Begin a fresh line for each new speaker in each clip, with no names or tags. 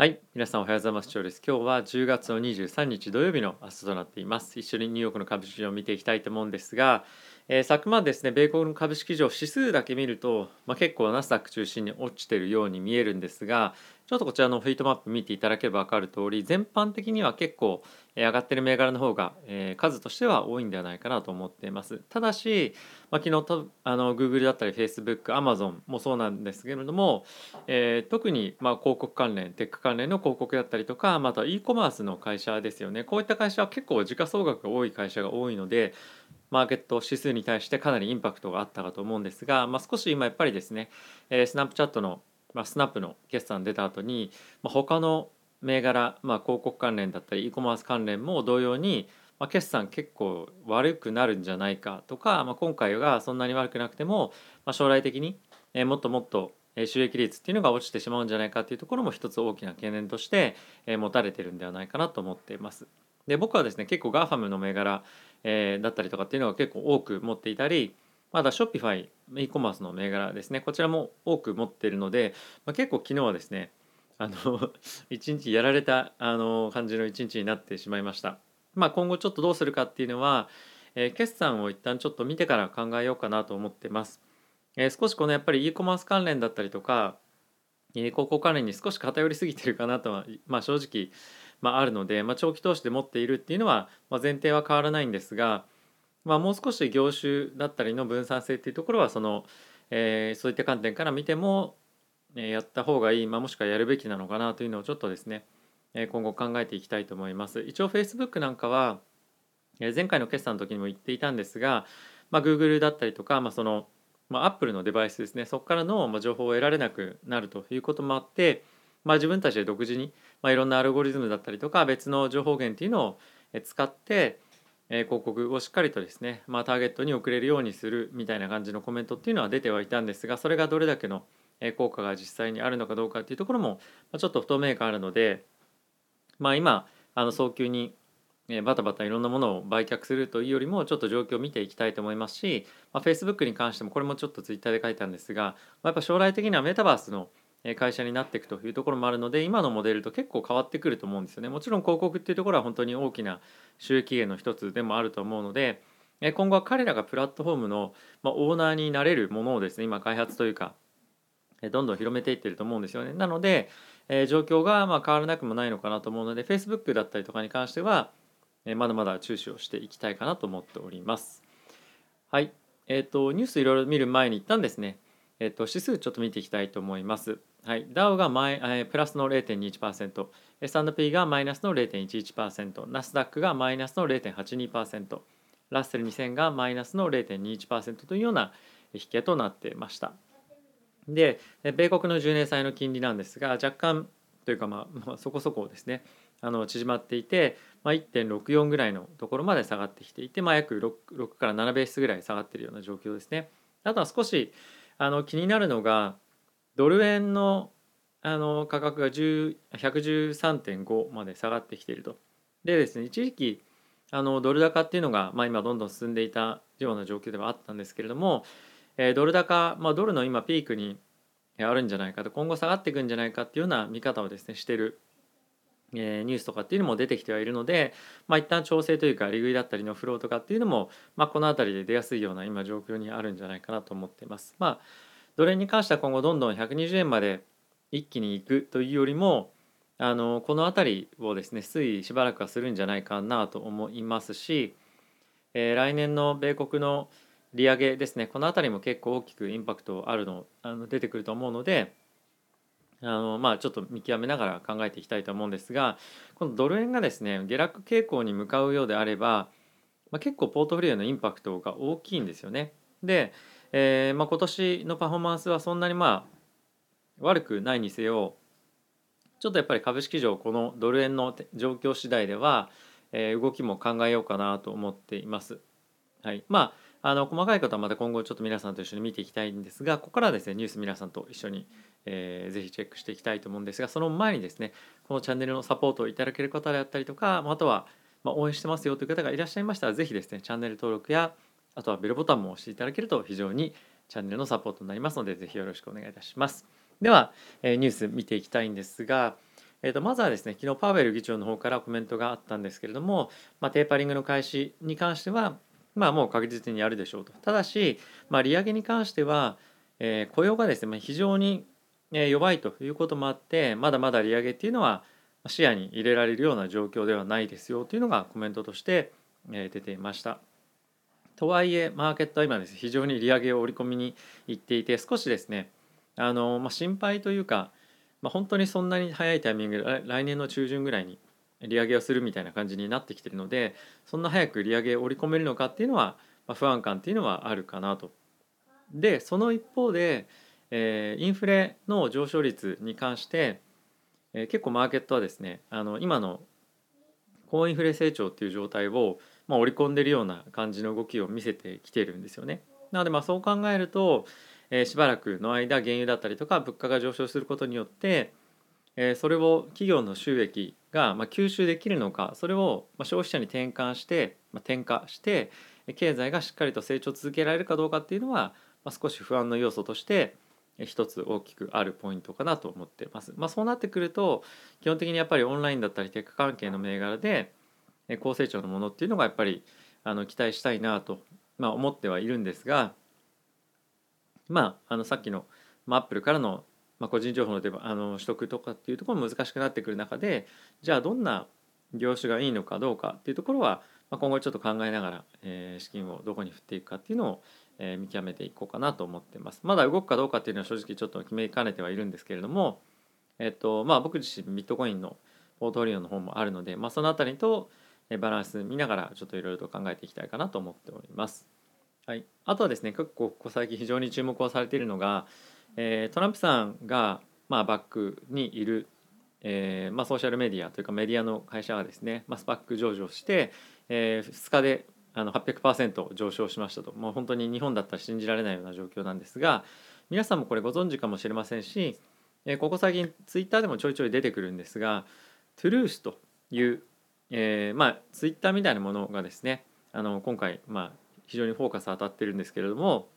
はい、皆さんおはようございます。長です。今日は10月の23日土曜日の朝となっています。一緒にニューヨークの株式市場を見ていきたいと思うんですが、えー昨晩ですね、米国の株式市場指数だけ見ると、まあ、結構ナスダック中心に落ちているように見えるんですが、ちょっとこちらのフィートマップ見ていただければ分かる通り、全般的には結構上がってる銘柄の方が、数としては多いんではないかなと思っています。ただし、まあ、昨日あの Google だったり Facebook、Amazon もそうなんですけれども、えー特にま広告関連テック関連の広告だったりとかまた e コマースの会社ですよねこういった会社は結構時価総額が多い会社が多いのでマーケット指数に対してかなりインパクトがあったかと思うんですが、まあ、少し今やっぱりですね、えースナップチャットの、まあ、スナップの決算出た後に、まあ、他の銘柄、まあ、広告関連だったり e コマース関連も同様に、まあ、決算結構悪くなるんじゃないかとか、まあ、今回がそんなに悪くなくても、まあ、将来的にえーもっともっと収益率っていうのが落ちてしまうんじゃないかっていうところも一つ大きな懸念としてえー持たれてるんではないかなと思っています。で僕はですね結構 GAFAM の銘柄、えーだったりとかっていうのが結構多く持っていたりまだ Shopify e コマースの銘柄ですねこちらも多く持っているので、まあ、結構昨日はですねあの 一日やられたあの感じの一日になってしまいました。まあ、今後ちょっとどうするかっていうのは、えー決算を一旦ちょっと見てから考えようかなと思ってます。えー少しこのやっぱり e コマース関連だったりとか、えー広告関連に少し偏りすぎてるかなとは、まあ、正直、まあ、あるので、まあ、長期投資で持っているっていうのは、まあ、前提は変わらないんですが、まあ、もう少し業種だったりの分散性っていうところはその、えーそういった観点から見ても、えーやった方がいい、まあ、もしくはやるべきなのかなというのをちょっとですね、えー今後考えていきたいと思います。一応 Facebook なんかは、えー前回の決算の時にも言っていたんですが、まあ、Google だったりとか、まあ、その、まあ、Apple のデバイスですねそこからの情報を得られなくなるということもあって、まあ、自分たちで独自に、まあ、いろんなアルゴリズムだったりとか別の情報源っていうのを使って、え広告をしっかりとですね、まあ、ターゲットに送れるようにするみたいな感じのコメントっていうのは出てはいたんですがそれがどれだけの効果が実際にあるのかどうかっていうところもちょっと不透明感あるので、まあ、今あの早急にバタバタいろんなものを売却するというよりもちょっと状況を見ていきたいと思いますし、まあ、Facebook に関してもこれもちょっと Twitter で書いたんですが、まあ、やっぱ将来的にはメタバースの会社になっていくというところもあるので今のモデルと結構変わってくると思うんですよね。もちろん広告っていうところは本当に大きな収益源の一つでもあると思うので今後は彼らがプラットフォームの、オーナーになれるものをですね今開発というかどんどん広めていってると思うんですよね。なので、状況がま変わらなくもないのかなと思うので Facebook だったりとかに関してはまだまだ注視をしていきたいかなと思っております。はい、えっ、とニュースいろいろ見る前に一旦ですね、えっ、と指数ちょっと見ていきたいと思います。はい、ダウがマイ、えープラスの0.21%、S&P がマイナスの0.11%、ナスダックがマイナスの0.82%、ラッセル2000がマイナスの0.21%というような引けとなっていました。で、米国の10年債の金利なんですが若干というかまあ、まあ、そこそこですねあの縮まっていて、まあ、1.64ぐらいのところまで下がってきていて、まあ、約 6, 6から7ベースぐらい下がっているような状況ですね。あとは少しあの気になるのがドル円のあの価格が10 113.5まで下がってきていると。でですね一時期あのドル高っていうのが、まあ、今どんどん進んでいたような状況ではあったんですけれども、えードル高、まあ、ドルの今ピークにあるんじゃないかと今後下がっていくんじゃないかっていうような見方をですねしてるえーニュースとかっていうのも出てきてはいるので、まあ、一旦調整というか利食いだったりのフローとかっていうのも、まあ、この辺りで出やすいような今状況にあるんじゃないかなと思っています。まあ、ドル円に関しては今後どんどん120円まで一気に行くというよりもあのこの辺りをですね推移しばらくはするんじゃないかなと思いますし、えー来年の米国の利上げですねこの辺りも結構大きくインパクトあるのあの出てくると思うので。あのまあ、ちょっと見極めながら考えていきたいと思うんですがこのドル円がですね下落傾向に向かうようであれば、まあ、結構ポートフォリオのインパクトが大きいんですよね。で、えーまあ、今年のパフォーマンスはそんなにまあ悪くないにせよちょっとやっぱり株式上このドル円の状況次第では、えー動きも考えようかなと思っています。はい、まああの細かいことはまた今後ちょっと皆さんと一緒に見ていきたいんですがここからはですねニュース皆さんと一緒に、えーぜひチェックしていきたいと思うんですがその前にですねこのチャンネルのサポートをいただける方であったりとかああとは、まあ、応援してますよという方がいらっしゃいましたらぜひですねチャンネル登録やあとはベルボタンも押していただけると非常にチャンネルのサポートになりますのでぜひよろしくお願いいたします。では、えーニュース見ていきたいんですが、えー、とまずはですね昨日パウエル議長の方からコメントがあったんですけれども、まあ、テーパリングの開始に関しては、まあ、もう確実にやるでしょうとただし、まあ、利上げに関しては、えー、雇用がですね非常に弱いということもあってまだまだ利上げっていうのは視野に入れられるような状況ではないですよというのがコメントとして出ていました。とはいえマーケットは今です、ね、非常に利上げを織り込みに行っていて少しですねあの、まあ、心配というか、まあ、本当にそんなに早いタイミングで来年の中旬ぐらいに利上げをするみたいな感じになってきてるのでそんな早く利上げを織り込めるのかっていうのは、まあ、不安感っていうのはあるかなと。でその一方で、えー、インフレの上昇率に関して、えー、結構マーケットはですねあの今の高インフレ成長っていう状態をまあ、織り込んでるような感じの動きを見せてきてるんですよね。なのでまあそう考えると、えー、しばらくの間原油だったりとか物価が上昇することによって、えー、それを企業の収益がまあ吸収できるのかそれをまあ消費者に転換して、まあ、転嫁して経済がしっかりと成長続けられるかどうかっていうのは、まあ、少し不安の要素として一つ大きくあるポイントかなと思ってます。まあ、そうなってくると基本的にやっぱりオンラインだったりテック関係の銘柄で高成長のものっていうのがやっぱりあの期待したいなと、まあ、思ってはいるんですがまああのさっきの、まあ、アップルからの、まあ、個人情報のあの取得とかっていうところも難しくなってくる中でじゃあどんな業種がいいのかどうかっていうところは、まあ、今後ちょっと考えながら、えー、資金をどこに振っていくかっていうのを、えー、見極めていこうかなと思ってます。まだ動くかどうかっていうのは正直ちょっと決めかねてはいるんですけれども、えっとまあ、僕自身ビットコインのポートフォリオの方もあるので、まあ、その辺りとバランス見ながらちょっといろいろと考えていきたいかなと思っております。はい、あとはですね結構ここ最近非常に注目をされているのが、えー、トランプさんが、まあ、バックにいる、えーまあ、ソーシャルメディアというかメディアの会社がですね、まあ、スパック上場して、えー、2日であの800%上昇しましたと。もう本当に日本だったら信じられないような状況なんですが皆さんもこれご存知かもしれませんし、えー、ここ最近ツイッターでもちょいちょい出てくるんですがトゥルースというえー、まあツイッターみたいなものがですねあの今回、まあ、非常にフォーカス当たってるんですけれども、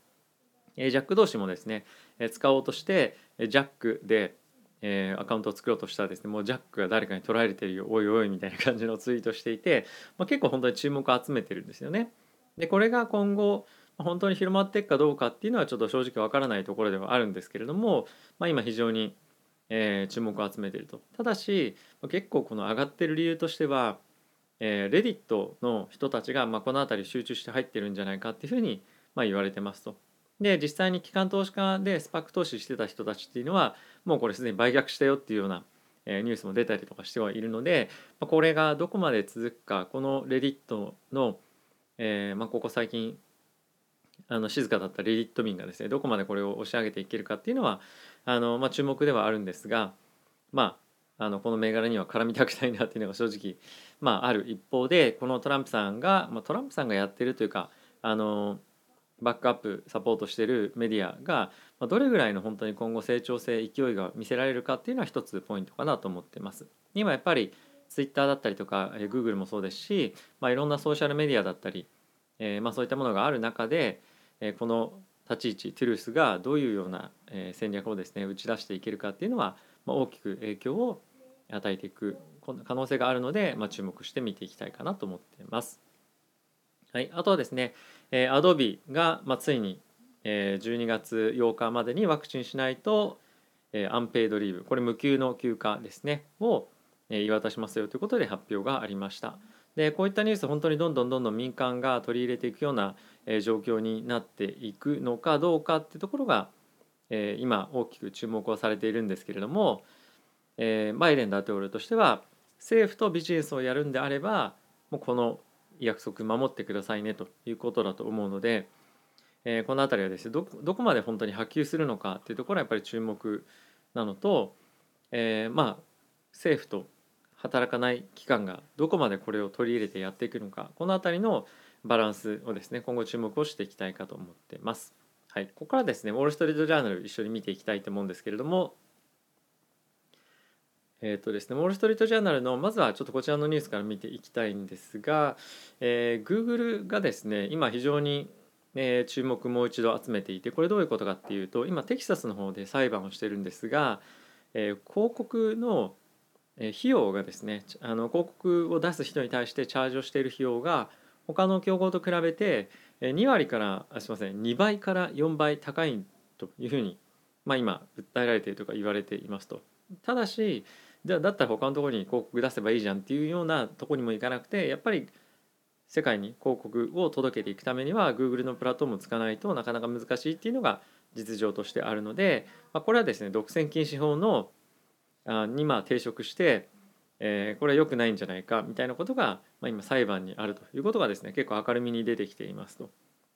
えー、ジャック同士もですね、使おうとしてジャックで、え、アカウントを作ろうとしたらですねもうジャックが誰かに取られてるよおいおいみたいな感じのツイートしていて、まあ、結構本当に注目を集めてるんですよね。でこれが今後本当に広まっていくかどうかっていうのはちょっと正直わからないところではあるんですけれども、まあ、今非常にえー、注目を集めているとただし結構この上がってる理由としては、えー、レディットの人たちが、まあ、この辺り集中して入ってるんじゃないかっていうふうに、まあ、言われてますと。で実際に機関投資家でスパック投資してた人たちっていうのはもうこれすでに売却したよっていうような、ニュースも出たりとかしてはいるので、これがどこまで続くかこのレディットの、えーまあ、ここ最近あの静かだったレディット民がですねどこまでこれを押し上げていけるかっていうのはあの、まあ、注目ではあるんですがまああのこの銘柄には絡みたくないなっていうのが正直、まあ、ある一方でこのトランプさんが、まあ、トランプさんがやってるというかあのバックアップサポートしてるメディアがどれぐらいの本当に今後成長性勢いが見せられるかっていうのは一つポイントかなと思ってます。今やっぱりツイッターだったりとかえ Google もそうですし、まあ、いろんなソーシャルメディアだったり、えー、まあそういったものがある中で、えこの立ち位置トゥルースがどういうようなえ戦略をですね打ち出していけるかっていうのは、ま大きく影響を与えていく可能性があるので、ま、注目して見ていきたいかなと思ってます。はい、あとはですね、えー、Adobe が、まあ、ついに、えー、12月8日までにワクチンしないと、えー、アンペイドリーブこれ無給の休暇ですねを、えー、言い渡しますよということで発表がありました。でこういったニュース本当にどんどんどんどん民間が取り入れていくような、えー、状況になっていくのかどうかってところが、えー、今大きく注目をされているんですけれども、えー、バイデン大統領としては政府とビジネスをやるんであればもうこの約束守ってくださいねということだと思うので、えー、この辺りはですねどこまで本当に波及するのかっていうところはやっぱり注目なのと、えー、まあ政府と働かない機関がどこまでこれを取り入れてやっていくのかこの辺りのバランスをですね今後注目をしていきたいかと思ってます。はい、ここからですねウォール・ストリート・ジャーナル一緒に見ていきたいと思うんですけれどもえーとですね、ウォール・ストリート・ジャーナルのまずはちょっとこちらのニュースから見ていきたいんですが、えー、Google がですね今非常に、えー、注目もう一度集めていてこれどういうことかっていうと今テキサスの方で裁判をしてるんですが、えー、広告の費用がですねあの広告を出す人に対してチャージをしている費用が他の競合と比べて2割からあすみません2倍から4倍高いというふうに、まあ、今訴えられているとか言われていますと。ただしじゃあだったら他のところに広告出せばいいじゃんっていうようなとこにもいかなくてやっぱり世界に広告を届けていくためには Google のプラットフォームを使わないとなかなか難しいっていうのが実情としてあるので、まあ、これはですね独占禁止法のあにまあ抵触して、えー、これは良くないんじゃないかみたいなことが、まあ、今裁判にあるということがですね結構明るみに出てきていますと。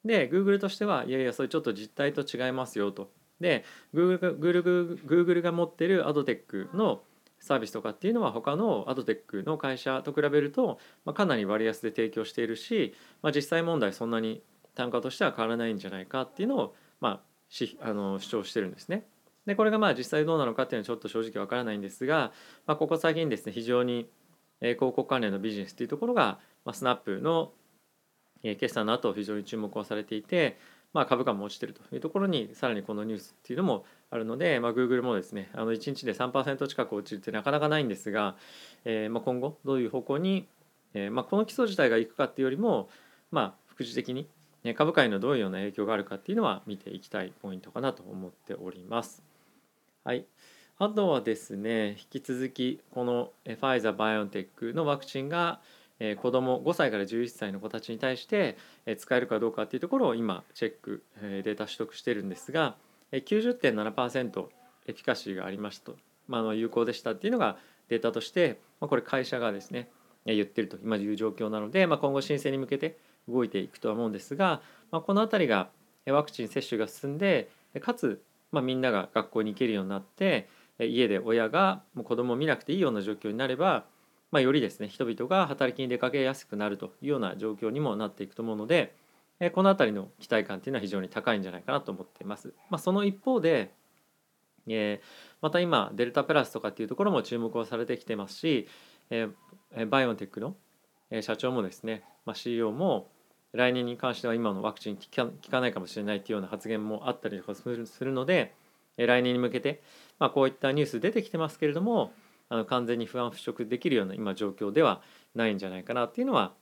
で Google としてはいやいやそれちょっと実態と違いますよと。で Google が Google, Google が持ってるアドテックのサービスとかっていうのは他のアドテックの会社と比べると、ま、かなり割安で提供しているし、まあ、実際問題そんなに単価としては変わらないんじゃないかっていうのを、まあ、しあの主張してるんですね。でこれがまあ実際どうなのかっていうのはちょっと正直わからないんですが、まあ、ここ最近ですね非常に広告関連のビジネスっていうところが、まあ、スナップの決算の後非常に注目をされていて、まあ、株価も落ちてるというところにさらにこのニュースっていうのもあるので、まあ、Google もですねあの1日で3%近く落ちるってなかなかないんですが、えー、まあ今後どういう方向に、えーまあ、この基礎自体がいくかっていうよりも、まあ、副次的に株価にのどういうような影響があるかっていうのは見ていきたいポイントかなと思っております。はい、あとはですね引き続きこのファイザー・バイオンテックのワクチンが子ども5歳から11歳の子たちに対して使えるかどうかっていうところを今チェックデータ取得してるんですが90.7%エフィカシーがありましたと、まあ、有効でしたっていうのがデータとして、まあ、これ会社がですね言ってると。今いう状況なので、まあ、今後申請に向けて動いていくとは思うんですが、まあ、この辺りがワクチン接種が進んでかつまあ、みんなが学校に行けるようになって家で親がもう子供を見なくていいような状況になれば、まあ、よりですね人々が働きに出かけやすくなるというような状況にもなっていくと思うのでこの辺りの期待感というのは非常に高いんじゃないかなと思っています。まあ、その一方でえまた今デルタプラスとかっていうところも注目をされてきてますし、えバイオンテックの社長もですね、まあ、CEO も来年に関しては今のワクチン効かないかもしれないっていうような発言もあったりとかするので来年に向けて、まあ、こういったニュース出てきてますけれどもあの完全に不安払拭できるような今状況ではないんじゃないかなっていうのは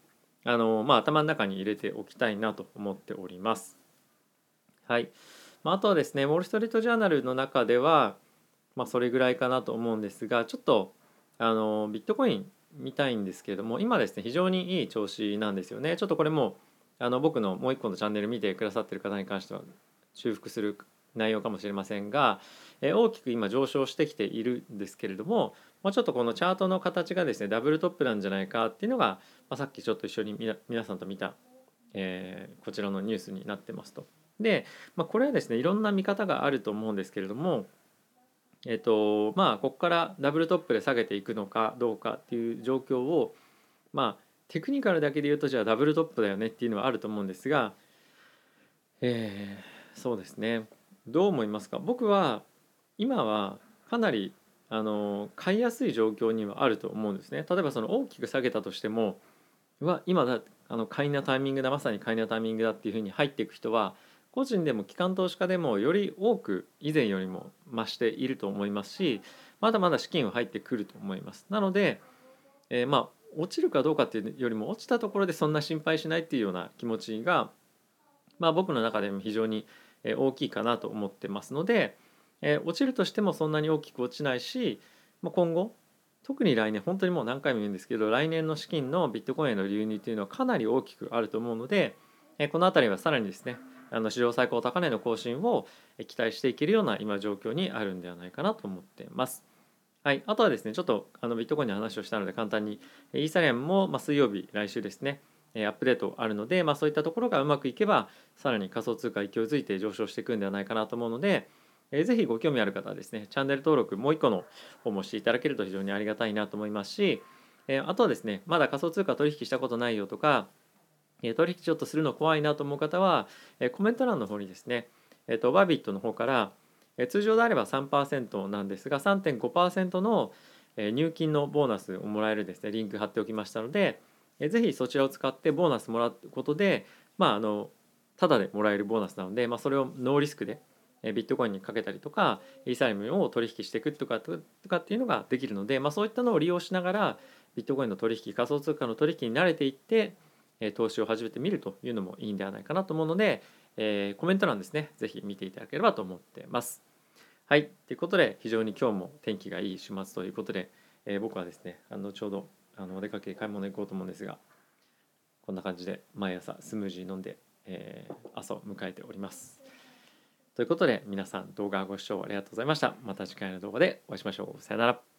あの、まあ、頭の中に入れておきたいなと思っております。はい、まあ、あとはですねウォール・ストリート・ジャーナルの中では、まあ、それぐらいかなと思うんですがちょっとあのビットコイン見たいんですけれども今ですね非常にいい調子なんですよねちょっとこれもあの僕のもう一個のチャンネル見てくださってる方に関しては修復する内容かもしれませんが、え大きく今上昇してきているんですけれども、まあ、ちょっとこのチャートの形がですねダブルトップなんじゃないかっていうのが、まあ、さっきちょっと一緒に皆さんと見た、えー、こちらのニュースになってますと。で、まあ、これはですねいろんな見方があると思うんですけれどもえっ、ー、とまあここからダブルトップで下げていくのかどうかっていう状況をまあテクニカルだけで言うとじゃあダブルトップだよねっていうのはあると思うんですが、えー、そうですね。どう思いますか？僕は今はかなりあの買いやすい状況にはあると思うんですね。例えばその大きく下げたとしてもうわ今だあの買いなタイミングだまさに買いなタイミングだっていうふうに入っていく人は個人でも機関投資家でもより多く以前よりも増していると思いますしまだまだ資金は入ってくると思います。なので、えー、まあ落ちるかどうかっていうよりも落ちたところでそんな心配しないっていうような気持ちが、まあ、僕の中でも非常に大きいかなと思ってますので、え落ちるとしてもそんなに大きく落ちないし、まあ、今後特に来年本当にもう何回も言うんですけど来年の資金のビットコインへの流入っていうのはかなり大きくあると思うので、この辺りはさらにですねあの史上最高高値の更新を期待していけるような今状況にあるんではないかなと思ってます。はい、あとはですねちょっとあのビットコインの話をしたので簡単にイーサリアムも、ま水曜日来週ですねアップデートあるので、まあ、そういったところがうまくいけばさらに仮想通貨勢いづいて上昇していくんではないかなと思うので、えー、ぜひご興味ある方はですねチャンネル登録もう一個の方もしていただけると非常にありがたいなと思いますし、えー、あとはですねまだ仮想通貨取引したことないよとか、え、取引ちょっとするの怖いなと思う方は、え、コメント欄の方にですね、えーと、バビットの方からえ通常であれば3%なんですが3.5%の入金のボーナスをもらえるですねリンク貼っておきましたのでぜひそちらを使ってボーナスもらうことでまああのただでもらえるボーナスなので、まあ、それをノーリスクでビットコインにかけたりとかイーサリムを取引していくとかとかっていうのができるので、まあ、そういったのを利用しながらビットコインの取引仮想通貨の取引に慣れていって投資を始めてみるというのもいいんではないかなと思うので、えー、コメント欄ですね是非見ていただければと思ってます。はい。ということで、非常に今日も天気がいい週末ということで、えー、僕はですね、あのちょうどあのお出かけ買い物行こうと思うんですが、こんな感じで毎朝スムージー飲んで、えー、朝を迎えております。ということで、皆さん動画ご視聴ありがとうございました。また次回の動画でお会いしましょう。さよなら。